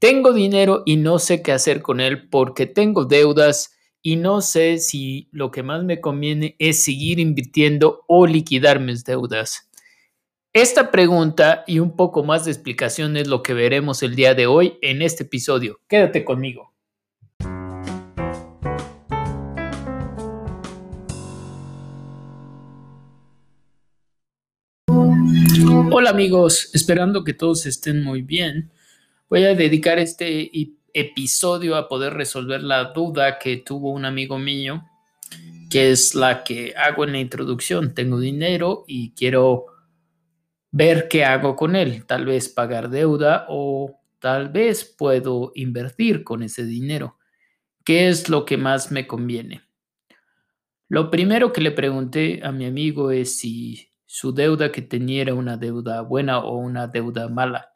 Tengo dinero y no sé qué hacer con él porque tengo deudas y no sé si lo que más me conviene es seguir invirtiendo o liquidar mis deudas. Esta pregunta y un poco más de explicación es lo que veremos el día de hoy en este episodio. Quédate conmigo. Hola amigos, esperando que todos estén muy bien. Voy a dedicar este episodio a poder resolver la duda que tuvo un amigo mío, que es la que hago en la introducción. Tengo dinero y quiero ver qué hago con él. Tal vez pagar deuda o tal vez puedo invertir con ese dinero. ¿Qué es lo que más me conviene? Lo primero que le pregunté a mi amigo es si su deuda que tenía era una deuda buena o una deuda mala.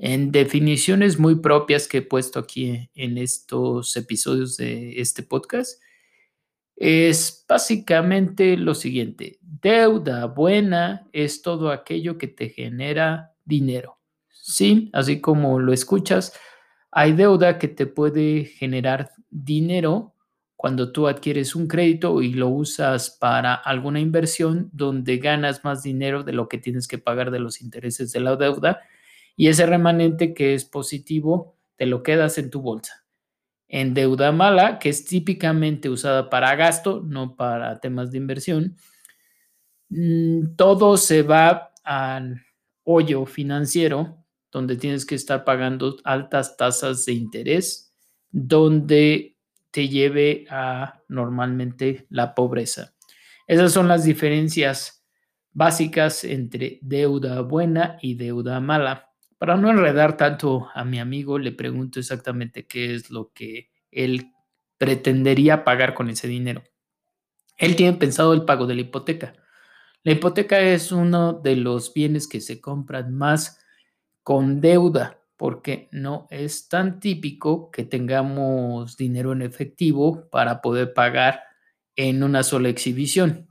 En definiciones muy propias que he puesto aquí en estos episodios de este podcast, es básicamente lo siguiente. Deuda buena es todo aquello que te genera dinero. Sí, así como lo escuchas, hay deuda que te puede generar dinero cuando tú adquieres un crédito y lo usas para alguna inversión donde ganas más dinero de lo que tienes que pagar de los intereses de la deuda y ese remanente que es positivo te lo quedas en tu bolsa. En deuda mala, que es típicamente usada para gasto, no para temas de inversión, mm, todo se va al hoyo financiero donde tienes que estar pagando altas tasas de interés, donde te lleve a normalmente la pobreza. Esas son las diferencias básicas entre deuda buena y deuda mala. Para no enredar tanto a mi amigo, le pregunto exactamente qué es lo que él pretendería pagar con ese dinero. Él tiene pensado el pago de la hipoteca. La hipoteca es uno de los bienes que se compran más con deuda, porque no es tan típico que tengamos dinero en efectivo para poder pagar en una sola exhibición.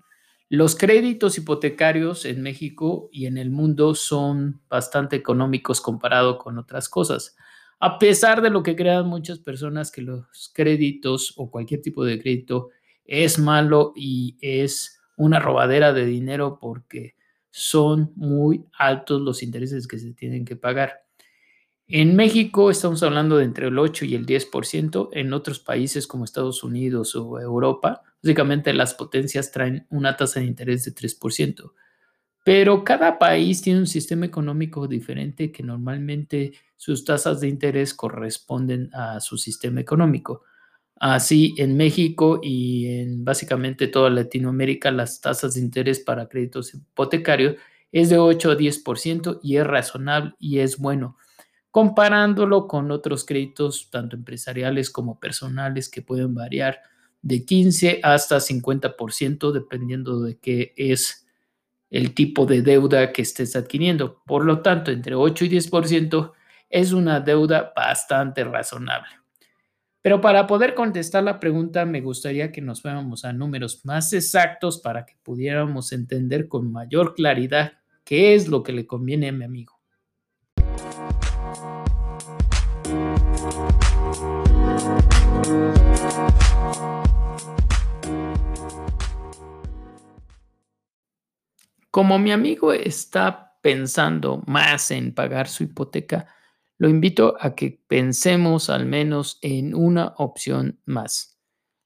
Los créditos hipotecarios en México y en el mundo son bastante económicos comparado con otras cosas. A pesar de lo que crean muchas personas que los créditos o cualquier tipo de crédito es malo y es una robadera de dinero porque son muy altos los intereses que se tienen que pagar. En México estamos hablando de entre el 8 y el 10%, en otros países como Estados Unidos o Europa, básicamente las potencias traen una tasa de interés de 3%. Pero cada país tiene un sistema económico diferente que normalmente sus tasas de interés corresponden a su sistema económico. Así, en México y en básicamente toda Latinoamérica, las tasas de interés para créditos hipotecarios es de 8 a 10% y es razonable y es bueno comparándolo con otros créditos, tanto empresariales como personales, que pueden variar de 15 hasta 50%, dependiendo de qué es el tipo de deuda que estés adquiriendo. Por lo tanto, entre 8 y 10% es una deuda bastante razonable. Pero para poder contestar la pregunta, me gustaría que nos fuéramos a números más exactos para que pudiéramos entender con mayor claridad qué es lo que le conviene a mi amigo. Como mi amigo está pensando más en pagar su hipoteca, lo invito a que pensemos al menos en una opción más.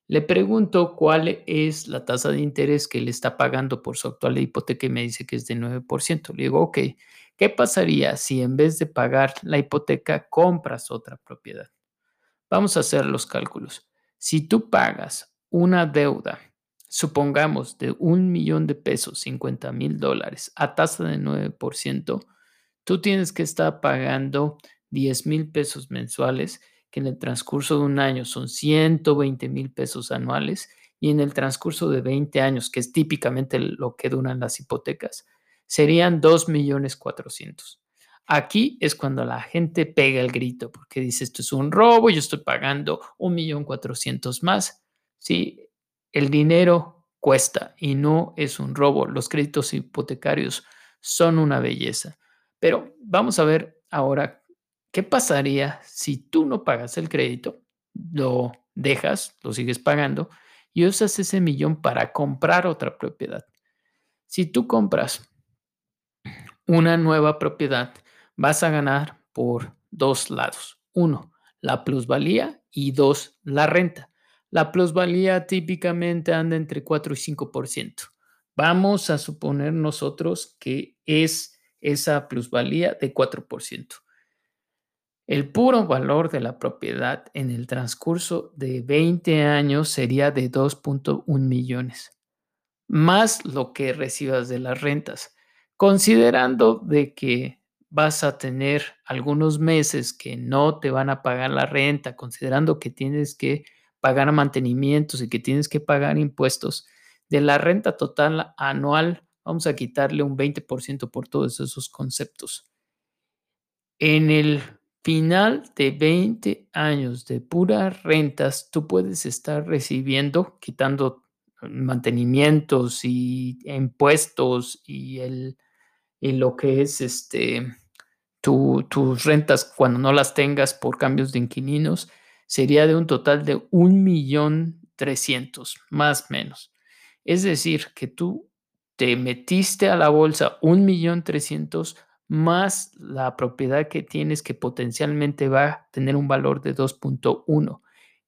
Le pregunto cuál es la tasa de interés que le está pagando por su actual hipoteca y me dice que es de 9%. Le digo, ok, ¿qué pasaría si en vez de pagar la hipoteca compras otra propiedad? Vamos a hacer los cálculos. Si tú pagas una deuda supongamos, de un millón de pesos, 50 mil dólares, a tasa de 9%, tú tienes que estar pagando 10 mil pesos mensuales, que en el transcurso de un año son 120 mil pesos anuales y en el transcurso de 20 años, que es típicamente lo que duran las hipotecas, serían 2 millones 400. Aquí es cuando la gente pega el grito porque dice esto es un robo, yo estoy pagando un millón cuatrocientos más. Sí, el dinero cuesta y no es un robo. Los créditos hipotecarios son una belleza. Pero vamos a ver ahora qué pasaría si tú no pagas el crédito, lo dejas, lo sigues pagando y usas ese millón para comprar otra propiedad. Si tú compras una nueva propiedad, vas a ganar por dos lados. Uno, la plusvalía y dos, la renta. La plusvalía típicamente anda entre 4 y 5%. Vamos a suponer nosotros que es esa plusvalía de 4%. El puro valor de la propiedad en el transcurso de 20 años sería de 2.1 millones, más lo que recibas de las rentas, considerando de que vas a tener algunos meses que no te van a pagar la renta, considerando que tienes que pagar mantenimientos y que tienes que pagar impuestos, de la renta total anual vamos a quitarle un 20% por todos esos conceptos. En el final de 20 años de puras rentas, tú puedes estar recibiendo, quitando mantenimientos y impuestos y, el, y lo que es este, tus rentas cuando no las tengas por cambios de inquilinos, sería de un total de un millón trescientos, más o menos. Es decir, que tú te metiste a la bolsa un millón trescientos más la propiedad que tienes que potencialmente va a tener un valor de 2.1.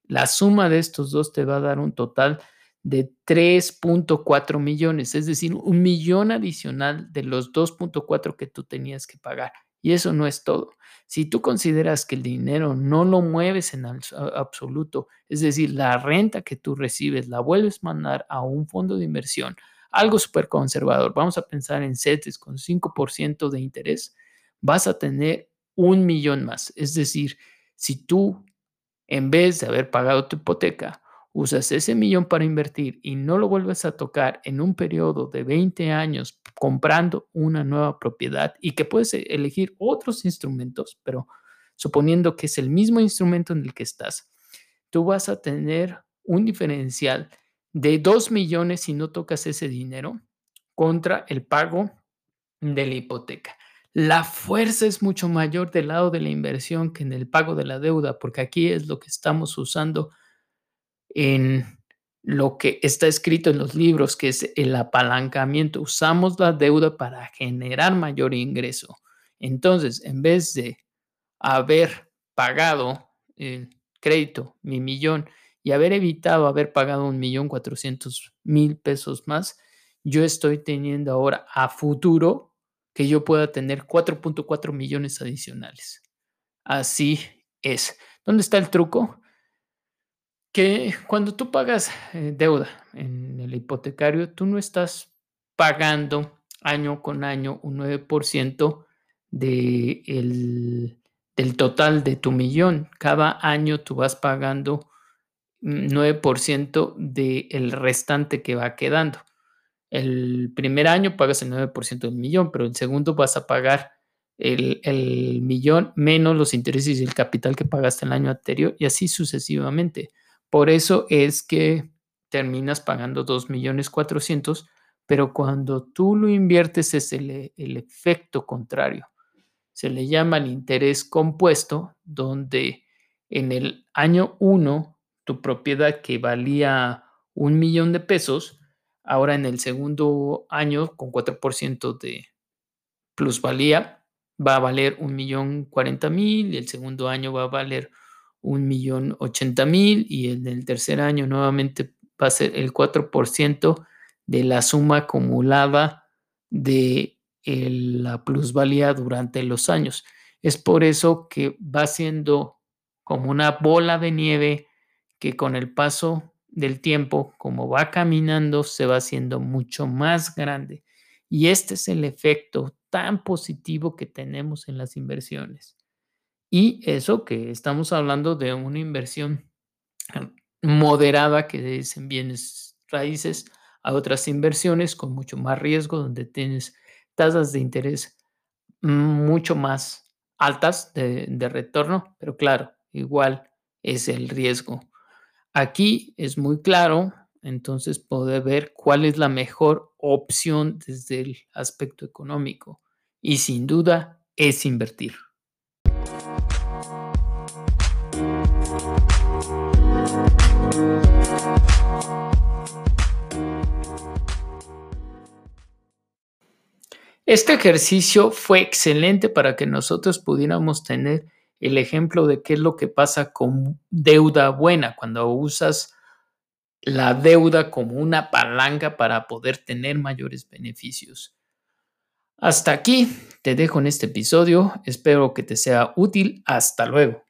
La suma de estos dos te va a dar un total de 3.4 millones, es decir, un millón adicional de los 2.4 que tú tenías que pagar. Y eso no es todo. Si tú consideras que el dinero no lo mueves en absoluto, es decir, la renta que tú recibes la vuelves a mandar a un fondo de inversión, algo súper conservador, vamos a pensar en CETES con 5% de interés, vas a tener un millón más. Es decir, si tú, en vez de haber pagado tu hipoteca, usas ese millón para invertir y no lo vuelves a tocar en un periodo de 20 años comprando una nueva propiedad y que puedes elegir otros instrumentos, pero suponiendo que es el mismo instrumento en el que estás, tú vas a tener un diferencial de 2 millones si no tocas ese dinero contra el pago de la hipoteca. La fuerza es mucho mayor del lado de la inversión que en el pago de la deuda, porque aquí es lo que estamos usando en lo que está escrito en los libros, que es el apalancamiento. Usamos la deuda para generar mayor ingreso. Entonces, en vez de haber pagado el crédito, mi millón, y haber evitado haber pagado un millón cuatrocientos mil pesos más, yo estoy teniendo ahora a futuro que yo pueda tener 4.4 millones adicionales. Así es. ¿Dónde está el truco? Que cuando tú pagas eh, deuda en el hipotecario, tú no estás pagando año con año un 9% de el, del total de tu millón. Cada año tú vas pagando 9% del restante que va quedando. El primer año pagas el 9% del millón, pero el segundo vas a pagar el, el, millón menos los intereses y el capital que pagaste el año anterior y así sucesivamente. Por eso es que terminas pagando 2 millones 400, pero cuando tú lo inviertes es el, el efecto contrario. Se le llama el interés compuesto, donde en el año 1 tu propiedad que valía un millón de pesos, ahora en el segundo año con 4% de plusvalía va a valer un millón cuarenta mil y el segundo año va a valer un millón ochenta mil y el tercer año nuevamente va a ser el 4% de la suma acumulada de la plusvalía durante los años. Es por eso que va siendo como una bola de nieve que con el paso del tiempo, como va caminando, se va haciendo mucho más grande. Y este es el efecto tan positivo que tenemos en las inversiones. Y eso que estamos hablando de una inversión moderada que es en bienes raíces a otras inversiones con mucho más riesgo, donde tienes tasas de interés mucho más altas de, de retorno, pero claro, igual es el riesgo. Aquí es muy claro, entonces poder ver cuál es la mejor opción desde el aspecto económico y sin duda es invertir. Este ejercicio fue excelente para que nosotros pudiéramos tener el ejemplo de qué es lo que pasa con deuda buena, cuando usas la deuda como una palanca para poder tener mayores beneficios. Hasta aquí te dejo en este episodio, espero que te sea útil, hasta luego.